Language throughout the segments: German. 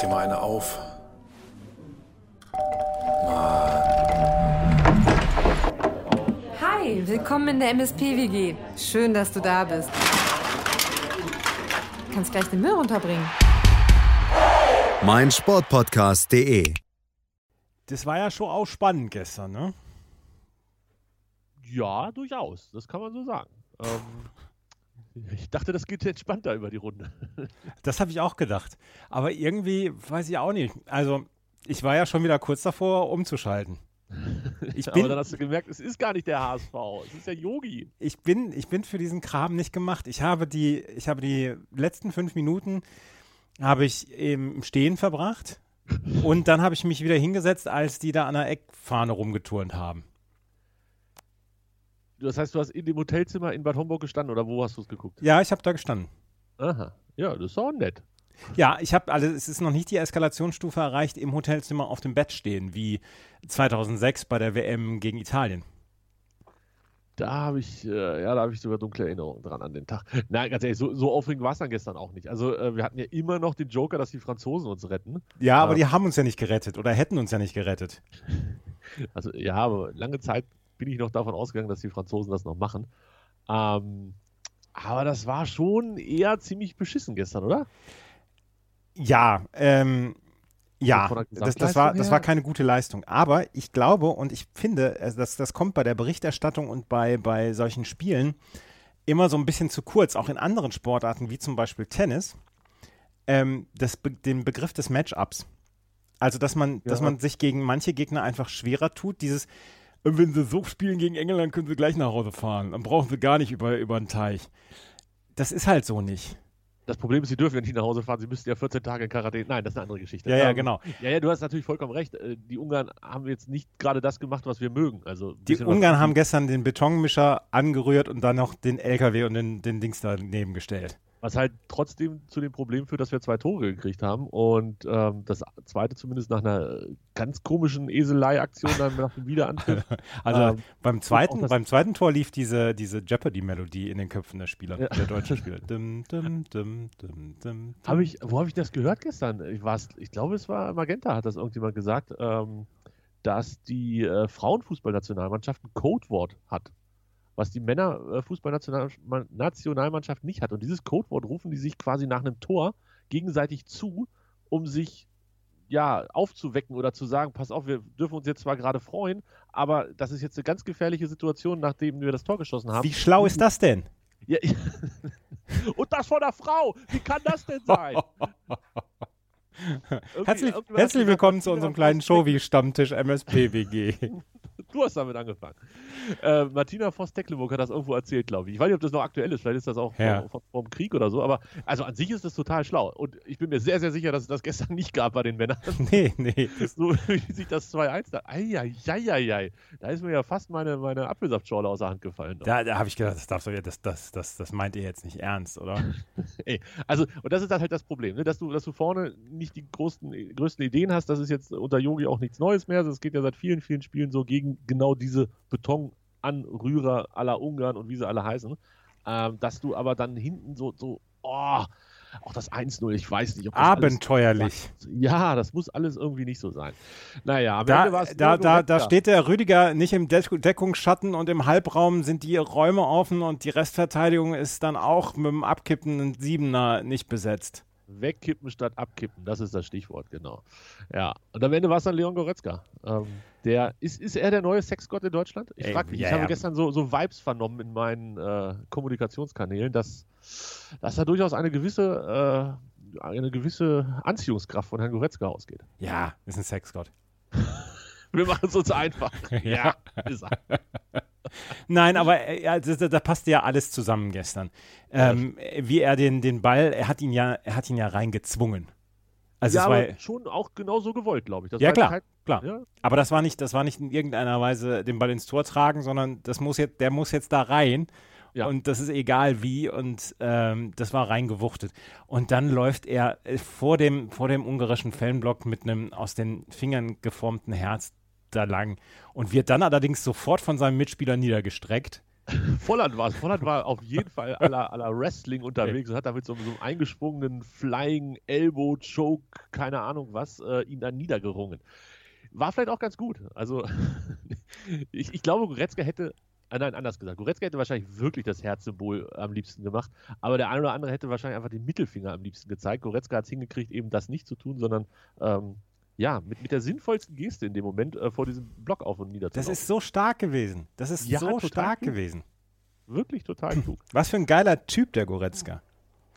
dir mal eine auf. Hi, willkommen in der MSP-WG. Schön, dass du da bist. Du kannst gleich den Müll runterbringen. mein Sportpodcast.de. Das war ja schon auch spannend gestern, ne? Ja, durchaus. Das kann man so sagen. Ähm, ich dachte, das geht entspannter über die Runde. Das habe ich auch gedacht. Aber irgendwie weiß ich auch nicht. Also, ich war ja schon wieder kurz davor, umzuschalten. Ich Aber bin, dann hast du gemerkt, es ist gar nicht der HSV, es ist der Yogi. ich bin, ich bin für diesen Kram nicht gemacht. Ich habe die, ich habe die letzten fünf Minuten habe ich im Stehen verbracht. Und dann habe ich mich wieder hingesetzt, als die da an der Eckfahne rumgeturnt haben. Das heißt, du hast in dem Hotelzimmer in Bad Homburg gestanden oder wo hast du es geguckt? Ja, ich habe da gestanden. Aha. Ja, das ist auch nett. Ja, ich habe also es ist noch nicht die Eskalationsstufe erreicht, im Hotelzimmer auf dem Bett stehen, wie 2006 bei der WM gegen Italien. Da habe ich, äh, ja, da habe ich sogar dunkle Erinnerungen dran an den Tag. Nein, ganz ehrlich, so, so aufregend war es dann gestern auch nicht. Also äh, wir hatten ja immer noch den Joker, dass die Franzosen uns retten. Ja, aber Ja. die haben uns ja nicht gerettet oder hätten uns ja nicht gerettet. Also ja, aber lange Zeit bin ich noch davon ausgegangen, dass die Franzosen das noch machen. Ähm, aber das war schon eher ziemlich beschissen gestern, oder? Ja, ähm, ja, der das, das, war, das war keine gute Leistung. Aber ich glaube und ich finde, also das, das kommt bei der Berichterstattung und bei, bei solchen Spielen immer so ein bisschen zu kurz, auch in anderen Sportarten wie zum Beispiel Tennis, ähm, das, den Begriff des Matchups. Also, dass man, dass Ja. man sich gegen manche Gegner einfach schwerer tut. Dieses, "Äh, wenn sie so spielen gegen England, können sie gleich nach Hause fahren. Dann brauchen sie gar nicht über, über den Teich. Das ist halt so nicht. Das Problem ist, sie dürfen ja nicht nach Hause fahren, sie müssten ja 14 Tage in Quarantäne. Nein, das ist eine andere Geschichte. Ja, ja, Ähm, genau. Ja, ja, du hast natürlich vollkommen recht. Äh, Die Ungarn haben jetzt nicht gerade das gemacht, was wir mögen. Also Die Ungarn haben gestern den Betonmischer angerührt und dann noch den LKW und den, den Dings daneben gestellt. Was halt trotzdem zu dem Problem führt, dass wir zwei Tore gekriegt haben. Und ähm, das zweite zumindest nach einer ganz komischen Eselei-Aktion dann nach dem Wiederanpfiff. Also Ähm, beim, zweiten, beim zweiten Tor lief diese, diese Jeopardy-Melodie in den Köpfen der Spieler, Ja. der deutschen Spieler. Dum, dum, dum, dum, Hab ich, wo habe ich das gehört gestern? Ich, ich glaube, es war Magenta, hat das irgendjemand gesagt, ähm, dass die äh, Frauenfußballnationalmannschaft ein Codewort hat, was die Männerfußballnationalmannschaft nicht hat. Und dieses Codewort rufen die sich quasi nach einem Tor gegenseitig zu, um sich ja, aufzuwecken oder zu sagen, pass auf, wir dürfen uns jetzt zwar gerade freuen, aber das ist jetzt eine ganz gefährliche Situation, nachdem wir das Tor geschossen haben. Wie schlau ist das denn? Ja, Und das von der Frau! Wie kann das denn sein? Irgendwie- Herzlich, herzlich willkommen zu unserem kleinen Voss- Showy-Stammtisch MSP-WG. Du hast damit angefangen. Äh, Martina Voss-Tecklenburg hat das irgendwo erzählt, glaube ich. Ich weiß nicht, ob das noch aktuell ist. Vielleicht ist das auch Ja. vom, vom, vom Krieg oder so. Aber also an sich ist das total schlau. Und ich bin mir sehr, sehr sicher, dass es das gestern nicht gab bei den Männern. nee, nee. So wie sich das 2-1 da. Eieieiei. Da ist mir ja fast meine, meine Apfelsaftschorle aus der Hand gefallen. da da habe ich gedacht, das, darfst du, das, das, das, das meint ihr jetzt nicht ernst, oder? Ey, also, und das ist halt das Problem, ne? dass, du, dass du vorne nicht die größten, größten Ideen hast. Das ist jetzt unter Yogi auch nichts Neues mehr. Es geht ja seit vielen, vielen Spielen so gegen genau diese Betonanrührer aller Ungarn und wie sie alle heißen. Ähm, dass du aber dann hinten so, so oh, auch das 1-0, ich weiß nicht, ob das Abenteuerlich. Alles, ja, das muss alles irgendwie nicht so sein. Naja, am Ende Da, war es da, da, da steht der Rüdiger nicht im Deck Deckungsschatten und im Halbraum sind die Räume offen und die Restverteidigung ist dann auch mit dem abkippenden Siebener nicht besetzt. Wegkippen statt abkippen, das ist das Stichwort, genau. Ja, und am Ende war es dann Leon Goretzka. Ähm, der, ist, ist er der neue Sexgott in Deutschland? Ich frage mich. ich habe gestern so, so Vibes vernommen in meinen äh, Kommunikationskanälen, dass, dass da durchaus eine gewisse, äh, eine gewisse Anziehungskraft von Herrn Goretzka ausgeht. Ja, ist ein Sexgott. Wir machen es uns einfach. Ja. ist er. Nein, aber äh, ja, da, da passte ja alles zusammen gestern. Ähm, wie er den, den Ball, er hat ihn ja, er hat ihn ja reingezwungen. Also ja, es war, schon auch genau so gewollt, glaube ich. Das Ja, war klar, kein- klar. Ja, aber das war nicht, das war nicht in irgendeiner Weise den Ball ins Tor tragen, sondern das muss jetzt, der muss jetzt da rein. Ja. Und das ist egal wie und ähm, das war reingewuchtet. Und dann läuft er äh, vor dem, vor dem ungarischen Fanblock mit einem aus den Fingern geformten Herz da lang und wird dann allerdings sofort von seinem Mitspieler niedergestreckt. Volland war es. Volland war auf jeden Fall aller aller Wrestling unterwegs und hat damit so, so einen eingeschwungenen Flying Elbow Choke, keine Ahnung was, äh, ihn dann niedergerungen. War vielleicht auch ganz gut. Also ich, ich glaube, Goretzka hätte äh, nein, anders gesagt. Goretzka hätte wahrscheinlich wirklich das Herzsymbol am liebsten gemacht, aber der eine oder andere hätte wahrscheinlich einfach den Mittelfinger am liebsten gezeigt. Goretzka hat es hingekriegt, eben das nicht zu tun, sondern ähm, ja, mit, mit der sinnvollsten Geste in dem Moment äh, vor diesem Block auf und nieder zu Das ist so stark gewesen. Das ist Ja, so stark klug. gewesen. Wirklich total klug. Was für ein geiler Typ, der Goretzka.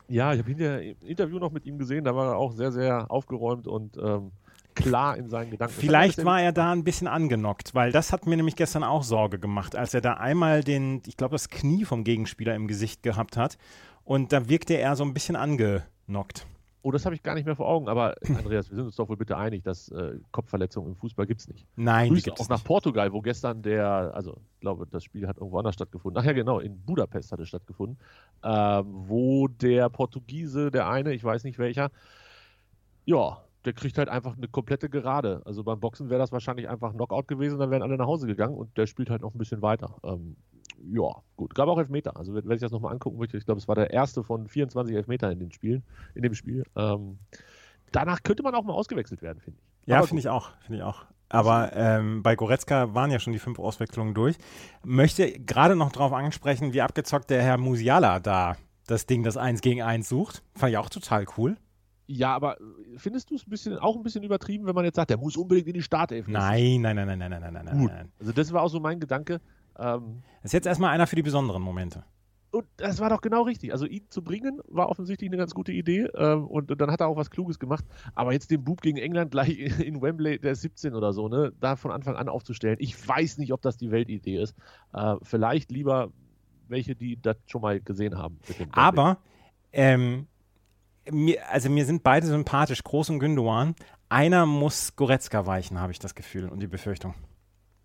Ja, ich habe hinterher im Interview noch mit ihm gesehen, da war er auch sehr, sehr aufgeräumt und ähm, klar in seinen Gedanken. Vielleicht war er da ein bisschen angenockt, weil das hat mir nämlich gestern auch Sorge gemacht, als er da einmal den, ich glaube, das Knie vom Gegenspieler im Gesicht gehabt hat. Und da wirkte er so ein bisschen angenockt. Oh, das habe ich gar nicht mehr vor Augen, aber Andreas, wir sind uns doch wohl bitte einig, dass äh, Kopfverletzungen im Fußball gibt es nicht. Nein, die Grüße gibt auch es nach nicht. Portugal, wo gestern der, also ich glaube, das Spiel hat irgendwo anders stattgefunden. Ach ja, genau, in Budapest hat es stattgefunden, ähm, wo der Portugiese, der eine, ich weiß nicht welcher, ja, der kriegt halt einfach eine komplette Gerade. Also beim Boxen wäre das wahrscheinlich einfach Knockout gewesen, dann wären alle nach Hause gegangen und der spielt halt noch ein bisschen weiter. Ähm, ja, gut. Gab auch Elfmeter. Also wenn ich das nochmal angucken möchte, ich glaube, es war der erste von 24 Elfmetern in den Spielen, in dem Spiel. Ähm, danach könnte man auch mal ausgewechselt werden, finde ich. Ja, finde ich auch, finde ich auch. Aber ähm, bei Goretzka waren ja schon die fünf Auswechslungen durch. Möchte gerade noch darauf ansprechen, wie abgezockt der Herr Musiala da das Ding, das Eins gegen Eins sucht. Fand ich auch total cool. Ja, aber äh, findest du es ein bisschen, auch ein bisschen übertrieben, wenn man jetzt sagt, der muss unbedingt in die Startelf? Nein, nein, nein, nein, nein, nein, nein, nein, nein. Also das war auch so mein Gedanke. Ähm, Das ist jetzt erstmal einer für die besonderen Momente. und das war doch genau richtig. Also ihn zu bringen, war offensichtlich eine ganz gute Idee. Ähm, und dann hat er auch was Kluges gemacht. Aber jetzt den Bub gegen England gleich in Wembley, der ist 17 oder so, ne, da von Anfang an aufzustellen. Ich weiß nicht, ob das die Weltidee ist. Äh, vielleicht lieber welche, die das schon mal gesehen haben. Aber, ähm, mir, also mir sind beide sympathisch, Groß und Gündogan. Einer muss Goretzka weichen, habe ich das Gefühl und die Befürchtung.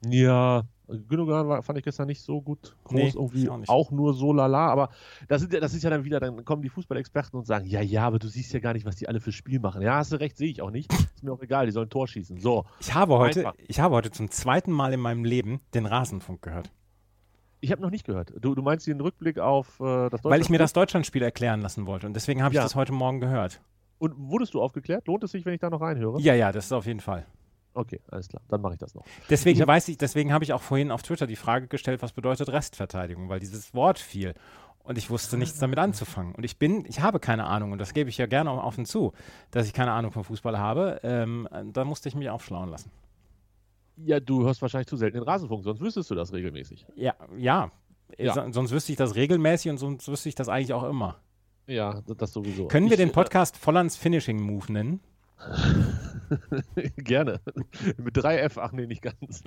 Ja, Gündogan war, fand ich gestern nicht so gut groß, Nee, irgendwie auch auch, nur so lala, aber das, sind, ja- das ist ja dann wieder, dann kommen die Fußballexperten und sagen, ja, ja, aber du siehst ja gar nicht, was die alle für Spiel machen. Ja, hast du recht, sehe ich auch nicht. Ist mir auch egal, die sollen Tor schießen. So, Ich habe heute, Einfach. ich habe heute zum zweiten Mal in meinem Leben den Rasenfunk gehört. ich habe noch nicht gehört. Du, du meinst den Rückblick auf äh, das Weil ich mir das Deutschlandspiel erklären lassen wollte. Und deswegen habe ich Ja. das heute Morgen gehört. Und wurdest du aufgeklärt? Lohnt es sich, wenn ich da noch reinhöre? Ja, ja, das ist auf jeden Fall. Okay, alles klar, dann mache ich das noch. Deswegen Ich weiß ich, deswegen habe ich auch vorhin auf Twitter die Frage gestellt, was bedeutet Restverteidigung, weil dieses Wort fiel. Und ich wusste nichts damit anzufangen. Und ich bin, ich habe keine Ahnung, und das gebe ich ja gerne auch offen zu, dass ich keine Ahnung vom Fußball habe. Ähm, da musste ich mich aufschlauen lassen. Ja, du hörst wahrscheinlich zu selten den Rasenfunk, sonst wüsstest du das regelmäßig. Ja, ja. Ja. So, sonst wüsste ich das regelmäßig und sonst wüsste ich das eigentlich auch immer. Ja, das, sowieso. Können wir Ich, den Podcast Vollands Finishing Move nennen? Gerne. Mit 3F, ach nee, nicht ganz.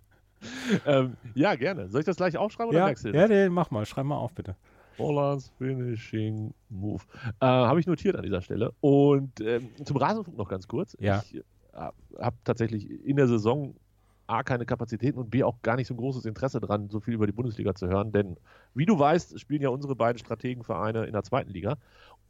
ähm, ja, gerne. Soll ich das gleich aufschreiben oder Ja, merkst du ja nee, mach mal, schreib mal auf, bitte. Hollands Finishing Move. Äh, Habe ich notiert an dieser Stelle. Und ähm, zum Rasenfunk noch ganz kurz. Ja. Ich äh, habe tatsächlich in der Saison A, keine Kapazitäten und B, auch gar nicht so ein großes Interesse dran, so viel über die Bundesliga zu hören. Denn wie du weißt, spielen ja unsere beiden Strategenvereine in der zweiten Liga.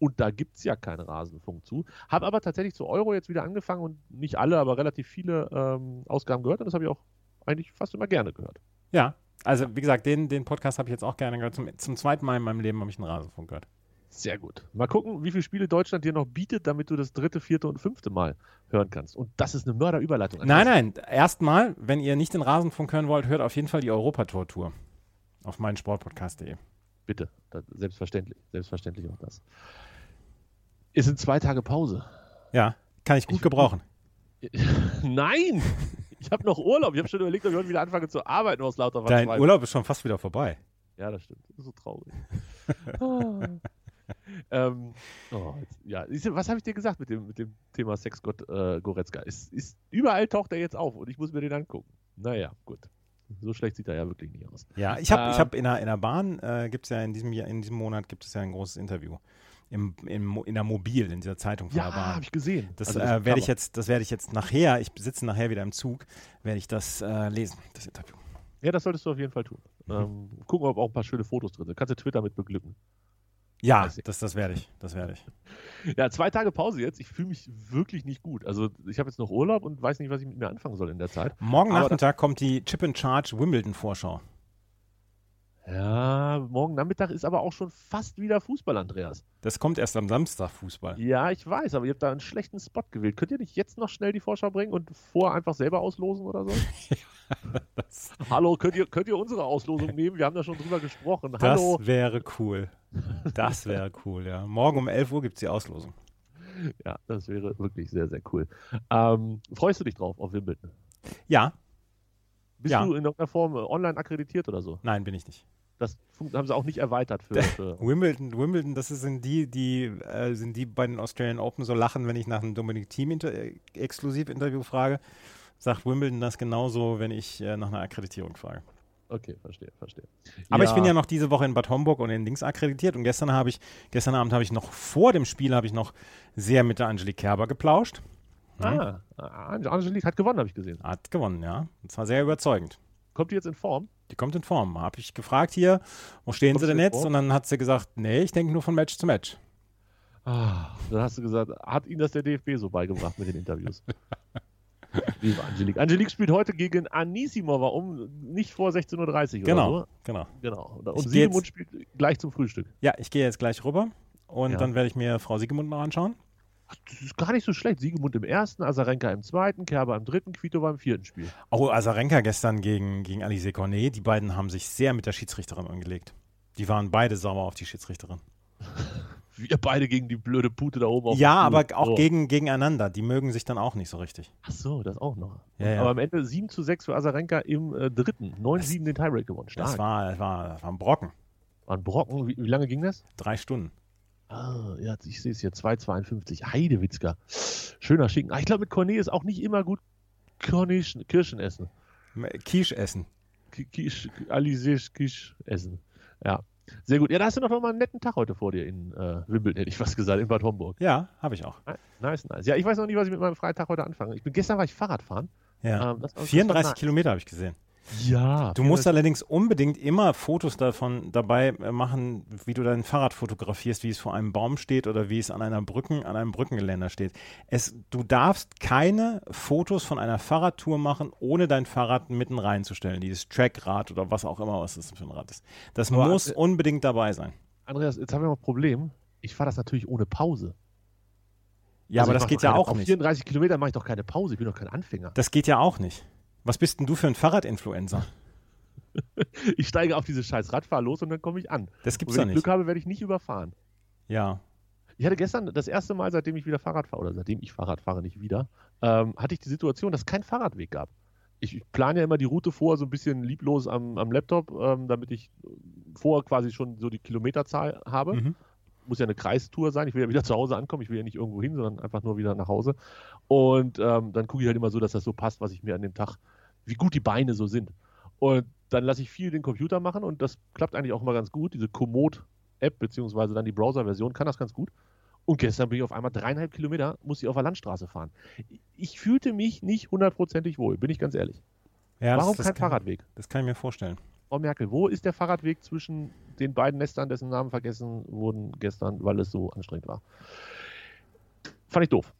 Und da gibt es ja keinen Rasenfunk zu. Habe aber tatsächlich zu Euro jetzt wieder angefangen und nicht alle, aber relativ viele ähm, Ausgaben gehört. Und das habe ich auch eigentlich fast immer gerne gehört. Ja, also wie gesagt, den, den Podcast habe ich jetzt auch gerne gehört. Zum, zum zweiten Mal in meinem Leben habe ich einen Rasenfunk gehört. Sehr gut. Mal gucken, wie viele Spiele Deutschland dir noch bietet, damit du das dritte, vierte und fünfte Mal hören kannst. Und das ist eine Mörderüberleitung. Nein, nein, erstmal, wenn ihr nicht den Rasenfunk hören wollt, hört auf jeden Fall die Europator-Tour auf meinen Sportpodcast.de. Bitte, das, selbstverständlich. Selbstverständlich auch das. Es sind zwei Tage Pause. Ja, kann ich gut Ich- gebrauchen. Nein! Ich habe noch Urlaub. Ich habe schon überlegt, ob ich heute wieder anfange zu arbeiten aus lauter Dein Verzweiflung. Urlaub ist schon fast wieder vorbei. Ja, das stimmt. Das ist so traurig. Ah. ähm, oh, jetzt, ja, was habe ich dir gesagt mit dem, mit dem Thema Sexgott äh, Goretzka? Es ist, überall taucht er jetzt auf und ich muss mir den angucken. Naja, gut. So schlecht sieht er ja wirklich nicht aus. Ja, ich habe ich Ähm. hab in, der, in der Bahn, äh, gibt es ja in diesem, Jahr, in diesem Monat gibt es ja ein großes Interview. Im, im, in der Mobil, in dieser Zeitung von Ja, der Bahn. habe ich gesehen. Das, Also äh, werde ich jetzt, das werde ich jetzt nachher, ich sitze nachher wieder im Zug, werde ich das äh, lesen, das Interview. Ja, das solltest du auf jeden Fall tun. Mhm. Ähm, gucken, ob auch ein paar schöne Fotos drin sind. Kannst du Twitter mit beglücken. Ja, ich. das, das werde ich, das werde ich. Ja, zwei Tage Pause jetzt. Ich fühle mich wirklich nicht gut. Also ich habe jetzt noch Urlaub und weiß nicht, was ich mit mir anfangen soll in der Zeit. Morgen Aber Nachmittag kommt die Chip and Charge Wimbledon Vorschau. Ja, morgen Nachmittag ist aber auch schon fast wieder Fußball, Andreas. Das kommt erst am Samstag, Fußball. Ja, ich weiß, aber ihr habt da einen schlechten Spot gewählt. Könnt ihr nicht jetzt noch schnell die Vorschau bringen und vor einfach selber auslosen oder so? Hallo, könnt ihr, könnt ihr unsere Auslosung nehmen? Wir haben da schon drüber gesprochen. Hallo. Das wäre cool. Das wäre cool, ja. Morgen um 11 Uhr gibt es die Auslosung. Ja, das wäre wirklich sehr, sehr cool. Ähm, freust du dich drauf auf Wimbledon? Ja. Bist Ja. du in irgendeiner Form äh, online akkreditiert oder so? Nein, bin ich nicht. Das haben sie auch nicht erweitert für. für Wimbledon, Wimbledon, das sind die, die äh, sind die bei den Australian Open so lachen, wenn ich nach einem Dominik Team inter äh, Exklusiv-Interview frage. Sagt Wimbledon das genauso, wenn ich äh, nach einer Akkreditierung frage. okay, verstehe, verstehe. Aber ich bin ja noch diese Woche in Bad Homburg und in Dings akkreditiert und gestern habe ich, gestern Abend habe ich noch vor dem Spiel habe ich noch sehr mit der Angelique Kerber geplauscht. Ah, Ange- Angelique hat gewonnen, habe ich gesehen. Hat gewonnen, ja. Und zwar sehr überzeugend. Kommt die jetzt in Form? Die kommt in Form. Habe ich gefragt hier, wo stehen Kommt sie denn jetzt? Form? Und dann hat sie gesagt, nee, ich denke nur von Match zu Match. Ah, dann hast du gesagt, hat Ihnen das der DFB so beigebracht mit den Interviews? Liebe Angelique. Angelique spielt heute gegen Anisimova um nicht vor 16.30 Uhr Genau, oder genau. so. Genau. Und Siegemund spielt gleich zum Frühstück. Ja, ich gehe jetzt gleich rüber und Ja. dann werde ich mir Frau Siegemund noch anschauen. Ach, Das ist gar nicht so schlecht. Siegemund im ersten, Azarenka im zweiten, Kerber im dritten, Kvitova im vierten Spiel. Oh, Azarenka gestern gegen, gegen Alice Cornet, die beiden haben sich sehr mit der Schiedsrichterin angelegt. Die waren beide sauer auf die Schiedsrichterin. Wir beide gegen die blöde Pute da oben auf Ja, aber auch So. gegen, gegeneinander. Die mögen sich dann auch nicht so richtig. Ach so, das auch noch. Ja, ja. Aber am Ende 7 zu 6 für Azarenka im äh, dritten. 9-7 den Tiebreak gewonnen. Stark. Das war, das war, das war ein Brocken. War ein Brocken. Wie, wie lange ging das? Drei Stunden. Ah, ja, ich sehe es hier. 2,52. Heidewitzka. Schöner Schinken. Ah, ich glaube, mit Cornet ist auch nicht immer gut Cornish, Kirschen essen. Quiche essen. Kisch, Alice Kisch essen. Ja. Sehr gut. Ja, da hast du noch mal einen netten Tag heute vor dir in äh, Wimbledon, hätte ich fast gesagt, in Bad Homburg. Ja, habe ich auch. Nice, nice. Ja, ich weiß noch nicht, was ich mit meinem Freitag heute anfange. Ich bin, gestern war ich Fahrradfahren. Ja. Ähm, das war- das war 34 nice. Kilometer habe ich gesehen. Ja. Du musst allerdings unbedingt immer Fotos davon dabei äh, machen, wie du dein Fahrrad fotografierst, wie es vor einem Baum steht oder wie es an einer Brücken, an einem Brückengeländer steht. Es, du darfst keine Fotos von einer Fahrradtour machen, ohne dein Fahrrad mitten reinzustellen. Dieses Trackrad oder was auch immer, was das für ein Rad ist. Das Aber, muss äh, unbedingt dabei sein. Andreas, jetzt haben wir mal ein Problem. Ich fahre das natürlich ohne Pause. Ja, Also aber das geht ja auch auf nicht. 34 Kilometer mache ich doch keine Pause. Ich bin doch kein Anfänger. Das geht ja auch nicht. Was bist denn du für ein Fahrradinfluencer? Ich steige auf diese scheiß Radfahr los und dann komme ich an. Das gibt's wenn doch ich nicht. Glück habe, werde ich nicht überfahren. Ja. Ich hatte gestern das erste Mal, seitdem ich wieder Fahrrad fahre, oder seitdem ich Fahrrad fahre, nicht wieder, ähm, hatte ich die Situation, dass es keinen Fahrradweg gab. Ich, ich plane ja immer die Route vor, so ein bisschen lieblos am, am Laptop, ähm, damit ich vorher quasi schon so die Kilometerzahl habe. Mhm. Muss ja eine Kreistour sein. Ich will ja wieder zu Hause ankommen. Ich will ja nicht irgendwo hin, sondern einfach nur wieder nach Hause. Und ähm, dann gucke ich halt immer so, dass das so passt, was ich mir an dem Tag, wie gut die Beine so sind. Und dann lasse ich viel den Computer machen und das klappt eigentlich auch immer ganz gut. Diese Komoot-App, beziehungsweise dann die Browser-Version, kann das ganz gut. Und gestern bin ich auf einmal dreieinhalb Kilometer, muss ich auf der Landstraße fahren. Ich fühlte mich nicht hundertprozentig wohl, bin ich ganz ehrlich. ja Warum das, das kein kann, Fahrradweg? Das kann ich mir vorstellen. Frau Merkel, wo ist der Fahrradweg zwischen den beiden Nestern, dessen Namen vergessen wurden gestern, weil es so anstrengend war? Fand ich doof.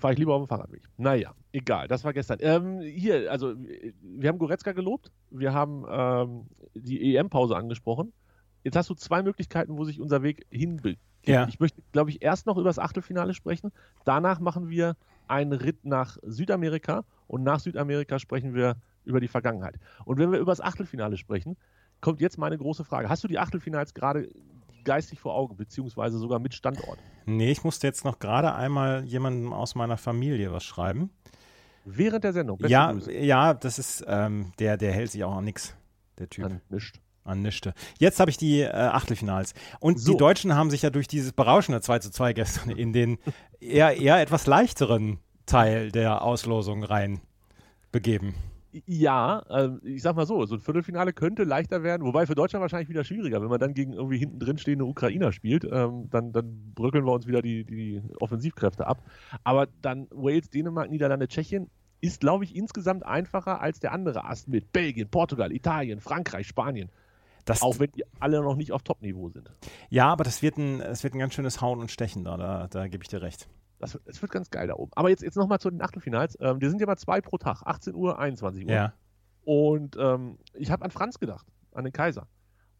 Fahre ich lieber auf dem Fahrradweg. Naja, egal, das war gestern. Ähm, hier, also wir haben Goretzka gelobt, wir haben ähm, die EM-Pause angesprochen. Jetzt hast du zwei Möglichkeiten, wo sich unser Weg hinbegibt. Ja. Ich möchte, glaube ich, erst noch über das Achtelfinale sprechen. Danach machen wir einen Ritt nach Südamerika und nach Südamerika sprechen wir über die Vergangenheit. Und wenn wir über das Achtelfinale sprechen, kommt jetzt meine große Frage. Hast du die Achtelfinals gerade geistig vor Augen, beziehungsweise sogar mit Standort? Nee, ich musste jetzt noch gerade einmal jemandem aus meiner Familie was schreiben. Während der Sendung. Ja, Grüße. ja, das ist, ähm, der, der hält sich auch an nix, der Typ. An nischt. An nichte. Jetzt habe ich die äh, Achtelfinals. Und So. die Deutschen haben sich ja durch dieses berauschende 2 zu 2 gestern in den eher, eher etwas leichteren Teil der Auslosung rein begeben. Ja, ähm, ich sag mal so, so ein Viertelfinale könnte leichter werden, wobei für Deutschland wahrscheinlich wieder schwieriger. Wenn man dann gegen irgendwie hinten drin stehende Ukrainer spielt, ähm, dann, dann bröckeln wir uns wieder die, die Offensivkräfte ab. Aber dann Wales, Dänemark, Niederlande, Tschechien ist, glaube ich, insgesamt einfacher als der andere Ast mit Belgien, Portugal, Italien, Frankreich, Spanien. Das, Auch wenn die alle noch nicht auf Top-Niveau sind. ja, aber das wird, ein, das wird ein ganz schönes Hauen und Stechen da, da, da gebe ich dir recht. Das, wird- das wird ganz geil da oben. Aber jetzt, jetzt nochmal zu den Achtelfinals. Ähm, die sind ja mal zwei pro Tag, 18 Uhr, 21 Uhr. Ja. Und ähm, ich habe an Franz gedacht. an den Kaiser.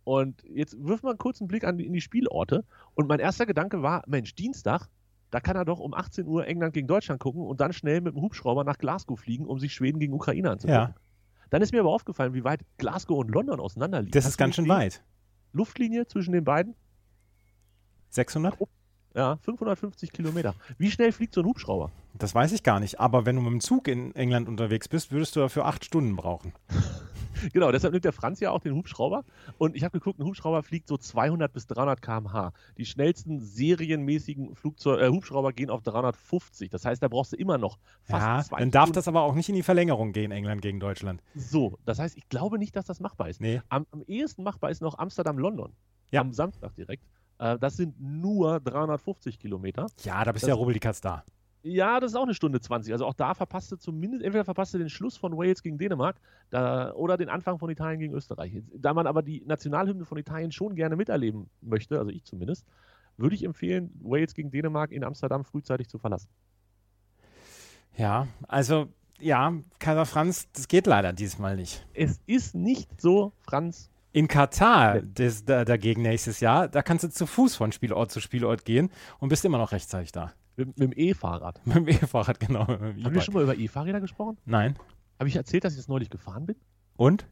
Und jetzt wirf mal einen Blick an die, in die Spielorte. Und mein erster Gedanke war, Mensch, Dienstag, da kann er doch um 18 Uhr England gegen Deutschland gucken und dann schnell mit dem Hubschrauber nach Glasgow fliegen, um sich Schweden gegen Ukraine anzugucken. Ja. Dann ist mir aber aufgefallen, wie weit Glasgow und London auseinander liegen. Das Hast ist ganz schön weit. Luftlinie zwischen den beiden? 600? Ja, 550 Kilometer. Wie schnell fliegt so ein Hubschrauber? Das weiß ich gar nicht. Aber wenn du mit dem Zug in England unterwegs bist, würdest du dafür acht Stunden brauchen. Genau, deshalb nimmt der Franz ja auch den Hubschrauber. Und ich habe geguckt, ein Hubschrauber fliegt so 200 bis 300 km/h. Die schnellsten serienmäßigen Flugzeug äh, Hubschrauber gehen auf 350. Das heißt, da brauchst du immer noch fast ja, zwei dann darf Stunden. das aber auch nicht in die Verlängerung gehen, England gegen Deutschland. So, das heißt, ich glaube nicht, dass das machbar ist. Nee. Am, am ehesten machbar ist noch Amsterdam-London. Ja. Am Samstag direkt. Äh, das sind nur 350 Kilometer. Ja, da bist Das- ja rubbeldickatz da. Ja, das ist auch eine Stunde 20. Also auch da verpasst du zumindest, entweder verpasst du den Schluss von Wales gegen Dänemark da, oder den Anfang von Italien gegen Österreich. Da man aber die Nationalhymne von Italien schon gerne miterleben möchte, also ich zumindest, würde ich empfehlen, Wales gegen Dänemark in Amsterdam frühzeitig zu verlassen. Ja, also ja, Kaiser Franz, das geht leider diesmal nicht. Es ist nicht so, Franz. In Katar das, da, dagegen nächstes Jahr, da kannst du zu Fuß von Spielort zu Spielort gehen und bist immer noch rechtzeitig da. Mit, mit dem E-Fahrrad. Mit dem E-Fahrrad, genau. Dem Haben wir schon mal über E-Fahrräder gesprochen? Nein. Habe ich erzählt, dass ich das neulich gefahren bin? Und?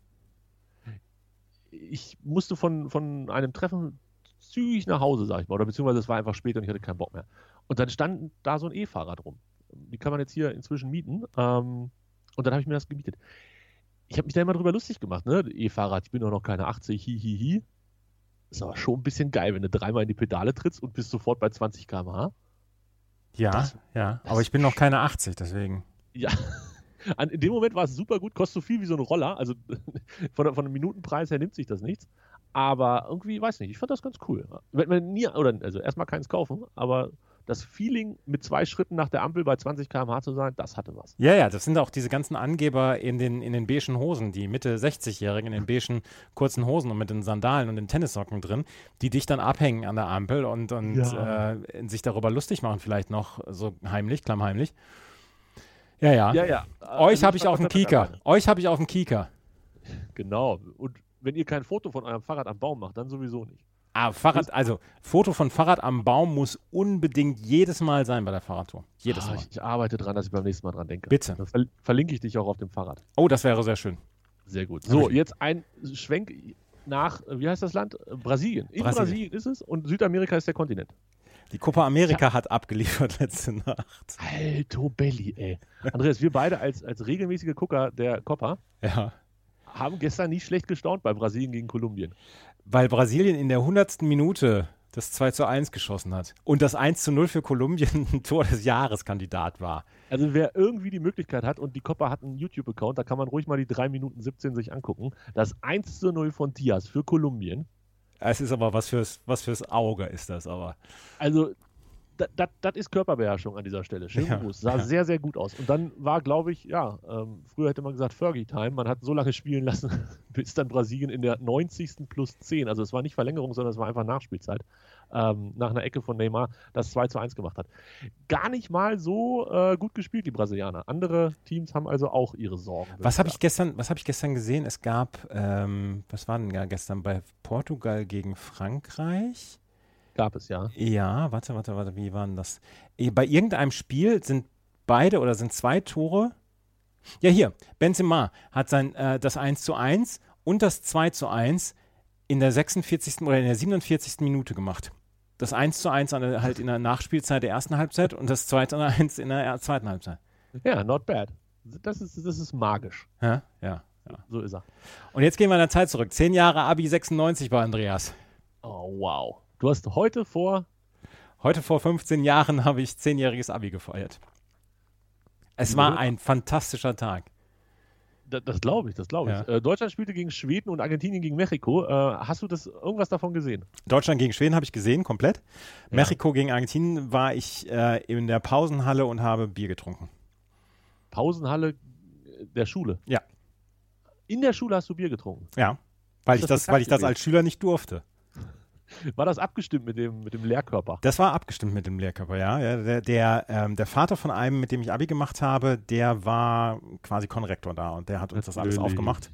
ich musste von, von einem Treffen zügig nach Hause, sag ich mal, oder beziehungsweise es war einfach spät und ich hatte keinen Bock mehr. Und dann stand da so ein E-Fahrrad rum. Die kann man jetzt hier inzwischen mieten. Ähm, und dann habe ich mir das gemietet. Ich habe mich da immer drüber lustig gemacht, ne? E-Fahrrad, ich bin doch noch keine 80, hi, hi, hi. Ist aber schon ein bisschen geil, wenn du dreimal in die Pedale trittst und bist sofort bei 20 km/h. Ja, Das- ja. das- Aber ich bin noch keine 80, deswegen. Ja. An, in dem Moment war es super gut, kostet so viel wie so ein Roller. Also von, von dem Minutenpreis her nimmt sich das nichts. Aber irgendwie, weiß nicht, ich fand das ganz cool. Wenn man nie, oder also erstmal keins kaufen, aber das Feeling, mit zwei Schritten nach der Ampel bei 20 km/h zu sein, das hatte was. Ja, ja, das sind auch diese ganzen Angeber in den, in den beigen Hosen, die Mitte 60-Jährigen in den beigen kurzen Hosen und mit den Sandalen und den Tennissocken drin, die dich dann abhängen an der Ampel und, und Ja. äh, sich darüber lustig machen, vielleicht noch so heimlich, klammheimlich. Ja, ja. Ja, ja. Euch Also habe ich auf dem Kieker. Euch habe ich auf dem Kieker. Genau. Und wenn ihr kein Foto von eurem Fahrrad am Baum macht, dann sowieso nicht. Ah, Fahrrad, also Foto von Fahrrad am Baum muss unbedingt jedes Mal sein bei der Fahrradtour. Jedes Ah, Mal. ich, ich arbeite dran, dass ich beim nächsten Mal dran denke. Bitte. Dann ver verlinke ich dich auch auf dem Fahrrad. Oh, das wäre sehr schön. Sehr gut. So, jetzt ein Schwenk nach, wie heißt das Land? Brasilien. In Brasilien. Brasilien, ist es und Südamerika ist der Kontinent. Die Copa America hat abgeliefert letzte Nacht. Alto Belli, ey. Andreas, wir beide als, als regelmäßige Gucker der Copa Ja. haben gestern nicht schlecht gestaunt bei Brasilien gegen Kolumbien. Weil Brasilien in der 100. Minute das 2 zu 1 geschossen hat und das 1 zu 0 für Kolumbien ein Tor des Jahreskandidat war. Also wer irgendwie die Möglichkeit hat und die Copa hat einen YouTube-Account, da kann man ruhig mal die 3 Minuten 17 sich angucken. Das 1 zu 0 von Diaz für Kolumbien. Es ist aber was fürs, was fürs Auge ist das aber. Also das ist Körperbeherrschung an dieser Stelle. Schön Ja. Sah ja. sehr, sehr gut aus. Und dann war, glaube ich, ja, ähm, früher hätte man gesagt Fergie-Time. Man hat so lange spielen lassen, bis dann Brasilien in der 90. plus 10, also es war nicht Verlängerung, sondern es war einfach Nachspielzeit, ähm, nach einer Ecke von Neymar, das 2 zu 1 gemacht hat. Gar nicht mal so äh, gut gespielt, die Brasilianer. Andere Teams haben also auch ihre Sorgen. Was habe ich gestern, was habe ich gestern gesehen? Es gab, ähm, was war denn ja gestern bei Portugal gegen Frankreich? Gab es, ja. Ja, warte, warte, warte, wie war denn das? Eh, Bei irgendeinem Spiel sind beide oder sind zwei Tore. Ja, hier, Benzema hat sein, äh, das 1 zu 1 und das 2 zu 1 in der 46. oder in der 47. Minute gemacht. Das 1 zu 1 an der, halt in der Nachspielzeit der ersten Halbzeit und das 2 zu 1 in der er- zweiten Halbzeit. Ja, not bad. Das ist, das ist magisch. Ja, ja. ja. So ist er. Und jetzt gehen wir in der Zeit zurück. Zehn Jahre Abi 96 bei Andreas. Oh, wow. Du hast heute vor Heute vor 15 Jahren habe ich zehnjähriges Abi gefeiert. Es war ein fantastischer Tag. Das, das glaube ich, das glaube ich. Ja. Äh, Deutschland spielte gegen Schweden und Argentinien gegen Mexiko. Äh, hast du das irgendwas davon gesehen? Deutschland gegen Schweden habe ich gesehen, komplett. Ja. Mexiko gegen Argentinien war ich äh, in der Pausenhalle und habe Bier getrunken. Pausenhalle der Schule. Ja. In der Schule hast du Bier getrunken. Ja, weil ich das das, weil ich das als Schüler nicht durfte. War das abgestimmt mit dem, mit dem Lehrkörper? Das war abgestimmt mit dem Lehrkörper, ja. ja der, der, ähm, der Vater von einem, mit dem ich Abi gemacht habe, der war quasi Konrektor da und der hat uns das alles aufgemacht.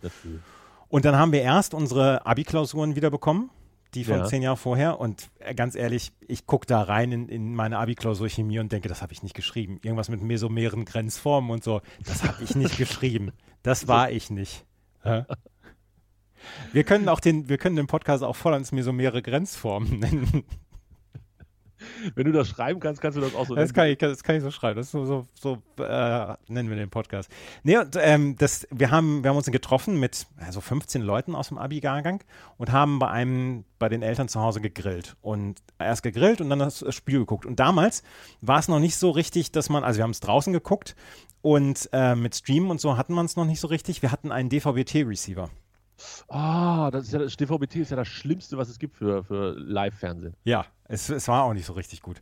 Und dann haben wir erst unsere Abi-Klausuren wieder bekommen, die von Ja. zehn Jahren vorher. Und äh, ganz ehrlich, ich gucke da rein in, in meine Abi-Klausur Chemie und denke, das habe ich nicht geschrieben. Irgendwas mit mesomeren Grenzformen und so. Das habe ich nicht geschrieben. Das war ich nicht. Hä? Wir können auch den, wir können den Podcast auch voll ans mesomere Grenzformen nennen. Wenn du das schreiben kannst, kannst du das auch so Das kann ich, das kann ich so schreiben. Das so, so, so äh, nennen wir den Podcast. Nee, und, ähm, das, wir, haben, wir haben uns getroffen mit also 15 Leuten aus dem Abi-Jahrgang und haben bei einem, bei den Eltern zu Hause gegrillt. Und erst gegrillt und dann das Spiel geguckt. Und damals war es noch nicht so richtig, dass man, also wir haben es draußen geguckt und äh, mit Streamen und so hatten wir es noch nicht so richtig. Wir hatten einen DVB-T-Receiver. Ah, das ist ja das DVB-T ist ja das Schlimmste, was es gibt für, für Live-Fernsehen. Ja, es, es war auch nicht so richtig gut.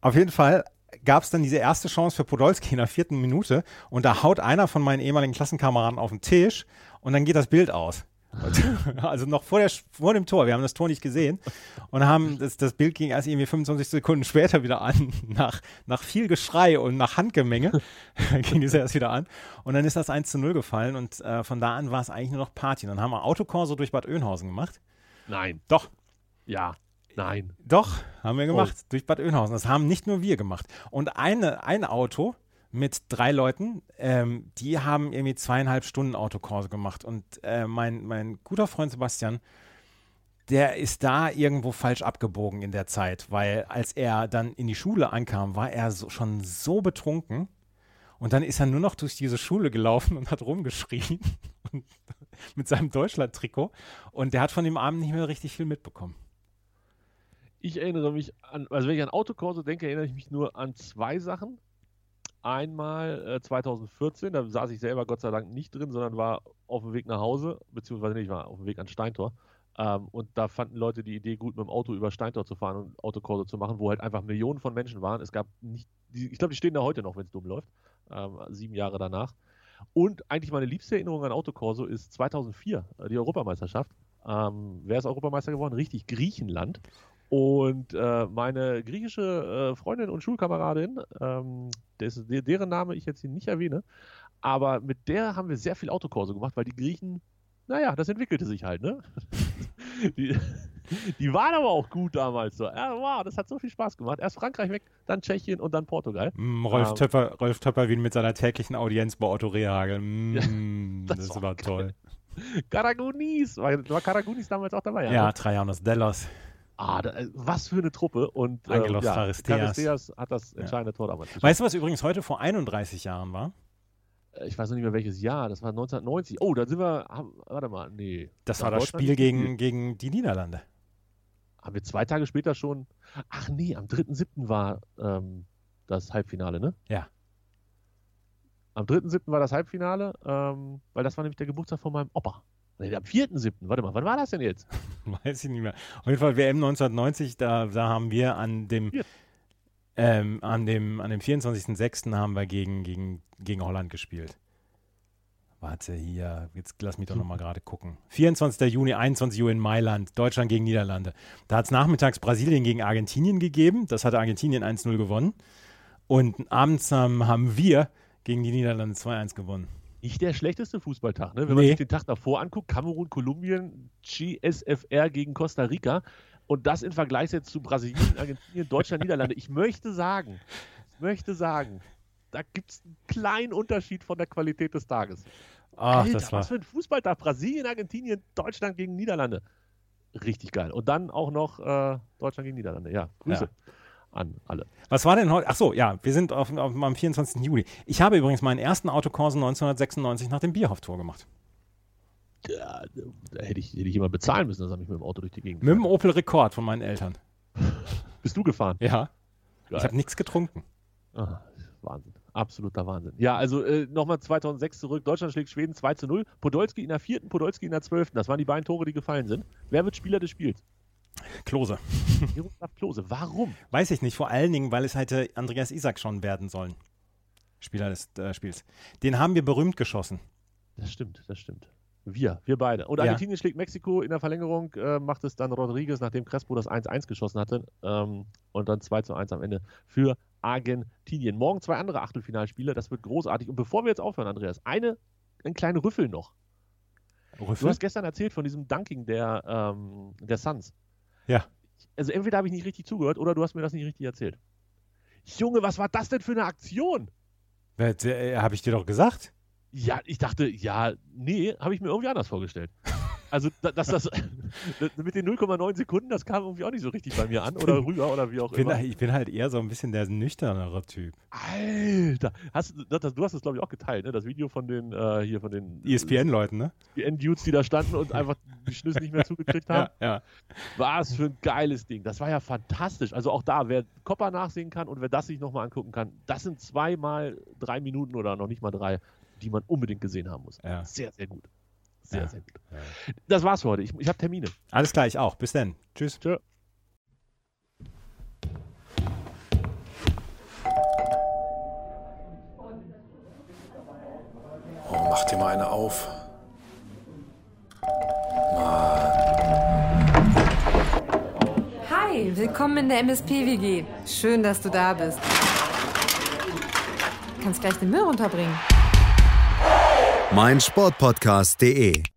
Auf jeden Fall gab es dann diese erste Chance für Podolski in der vierten Minute und da haut einer von meinen ehemaligen Klassenkameraden auf den Tisch und dann geht das Bild aus. Also noch vor, der, vor dem Tor, wir haben das Tor nicht gesehen und haben das, das Bild ging erst irgendwie 25 Sekunden später wieder an, nach, nach viel Geschrei und nach Handgemenge ging es erst wieder an und dann ist das 1 zu 0 gefallen und äh, von da an war es eigentlich nur noch Party. Dann haben wir Autokorso durch Bad Oeynhausen gemacht. Nein. Doch, Ja. Nein. doch, haben wir gemacht, durch Bad Oeynhausen. Das haben nicht nur wir gemacht. Und eine, ein Auto mit drei Leuten, ähm, die haben irgendwie zweieinhalb Stunden Autokurse gemacht. Und äh, mein, mein guter Freund Sebastian, der ist da irgendwo falsch abgebogen in der Zeit, weil als er dann in die Schule ankam, war er so, schon so betrunken. Und dann ist er nur noch durch diese Schule gelaufen und hat rumgeschrien und, mit seinem Deutschland-Trikot. Und der hat von dem Abend nicht mehr richtig viel mitbekommen. Ich erinnere mich an, also wenn ich an Autokorso denke, erinnere ich mich nur an zwei Sachen. Einmal äh, 2014, da saß ich selber Gott sei Dank nicht drin, sondern war auf dem Weg nach Hause, beziehungsweise nicht, ich war auf dem Weg ans Steintor. Ähm, und da fanden Leute die Idee gut, mit dem Auto über Steintor zu fahren und Autokorso zu machen, wo halt einfach Millionen von Menschen waren. Es gab nicht, die, ich glaube, die stehen da heute noch, wenn es dumm läuft, ähm, sieben Jahre danach. Und eigentlich meine liebste Erinnerung an Autokorso ist 2004, äh, die Europameisterschaft. Ähm, wer ist Europameister geworden? Richtig, Griechenland. Und äh, meine griechische äh, Freundin und Schulkameradin, ähm, des, de, deren Name ich jetzt hier nicht erwähne, aber mit der haben wir sehr viel Autokurse gemacht, weil die Griechen, naja, das entwickelte sich halt, ne? die, die waren aber auch gut damals so. Ja, wow, das hat so viel Spaß gemacht. Erst Frankreich weg, dann Tschechien und dann Portugal. Mm, Rolf, Ähm, Töpper, Rolf Töpperwien mit seiner täglichen Audienz bei Otto Rehagel. Mm, das das, war war toll. Karagunis, war, war Karagunis damals auch dabei? Ja, ne? Trajanos Delos. Ah, da, äh, was für eine Truppe. Und äh, Angelos ja, Charisteas. Charisteas hat das entscheidende Tor damals geschossen. Weißt du, was übrigens heute vor 31 Jahren war? Äh, ich weiß noch nicht mehr welches Jahr, das war 1990. Oh, da sind wir, haben, warte mal, nee. Das Da war das Spiel gegen, gegen die Niederlande. Haben wir zwei Tage später schon, ach nee, am 3.7. war ähm, das Halbfinale, ne? Ja. Am 3.7. war das Halbfinale, ähm, weil das war nämlich der Geburtstag von meinem Opa. Am 4.7. Warte mal, wann war das denn jetzt? Weiß ich nicht mehr. Auf jeden Fall WM 1990, da, da haben wir an dem, ähm, an dem, an dem 24.06. haben wir gegen, gegen, gegen Holland gespielt. Warte hier, jetzt lass mich doch nochmal gerade gucken. 24. Juni, 21 Uhr in Mailand, Deutschland gegen Niederlande. Da hat es nachmittags Brasilien gegen Argentinien gegeben. Das hatte Argentinien 1-0 gewonnen. Und abends haben wir gegen die Niederlande 2-1 gewonnen. Nicht der schlechteste Fußballtag, ne? Wenn man Nee. sich den Tag davor anguckt, Kamerun, Kolumbien, GSFR gegen Costa Rica und das im Vergleich jetzt zu Brasilien, Argentinien, Deutschland, Niederlande. Ich möchte sagen, ich möchte sagen, da gibt es einen kleinen Unterschied von der Qualität des Tages. Ach, Alter, das war. was für ein Fußballtag. Brasilien, Argentinien, Deutschland gegen Niederlande. Richtig geil. Und dann auch noch äh, Deutschland gegen Niederlande. Ja, Grüße Ja. An alle. Was war denn heute? Ach so, ja, wir sind auf, auf, am 24. Juli. Ich habe übrigens meinen ersten Autokorsen 1996 nach dem Bierhoff-Tor gemacht. Ja, da hätte ich, hätte ich immer bezahlen müssen, dass er mich mit dem Auto durch die Gegend Mit dem. Opel Rekord von meinen Eltern. Bist du gefahren? Ja. Geil. Ich habe nichts getrunken. Ah, Wahnsinn. Absoluter Wahnsinn. Ja, also äh, nochmal 2006 zurück. Deutschland schlägt Schweden 2 zu 0. Podolski in der vierten, Podolski in der zwölften. Das waren die beiden Tore, die gefallen sind. Wer wird Spieler des Spiels? Klose. Miroslav Klose. Warum? Weiß ich nicht, vor allen Dingen, weil es hätte Andreas Isak schon werden sollen. Spieler des äh, Spiels. Den haben wir berühmt geschossen. Das stimmt, das stimmt. Wir, wir beide. Und Ja. Argentinien schlägt Mexiko in der Verlängerung, äh, macht es dann Rodriguez, nachdem Crespo das 1-1 geschossen hatte. Ähm, und dann 2 zu 1 am Ende für Argentinien. Morgen zwei andere Achtelfinalspiele, das wird großartig. Und bevor wir jetzt aufhören, Andreas, eine, ein kleiner Rüffel noch. Du hast gestern erzählt von diesem Dunking der, ähm, der Suns. Ja. Also entweder habe ich nicht richtig zugehört oder du hast mir das nicht richtig erzählt. Junge, was war das denn für eine Aktion? Äh, habe ich dir doch gesagt. Ja, ich dachte, ja, nee, habe ich mir irgendwie anders vorgestellt. Also, dass das mit den 0,9 Sekunden, das kam irgendwie auch nicht so richtig bei mir an oder rüber oder wie auch bin, immer. Ich bin halt eher so ein bisschen der nüchternere Typ. Alter, hast, das, du hast es glaube ich auch geteilt, ne? Das Video von den äh, hier von den ESPN-Leuten, ne? ESPN-Dudes, die da standen und einfach die Schlüsse nicht mehr zugekriegt haben. Ja, ja. Was für ein geiles Ding. Das war ja fantastisch. Also auch da, wer Copper nachsehen kann und wer das sich nochmal angucken kann, das sind zweimal drei Minuten oder noch nicht mal drei, die man unbedingt gesehen haben muss. Ja. Sehr, sehr gut. Sehr, Ja. sehr gut. Das war's für heute. Ich, ich habe Termine. Alles klar, ich auch. Bis dann. Tschüss. Tschö. Oh, mach dir mal eine auf. Hi, willkommen in der MSP-WG. Schön, dass du da bist. Kannst gleich den Müll runterbringen. meinsportpodcast.de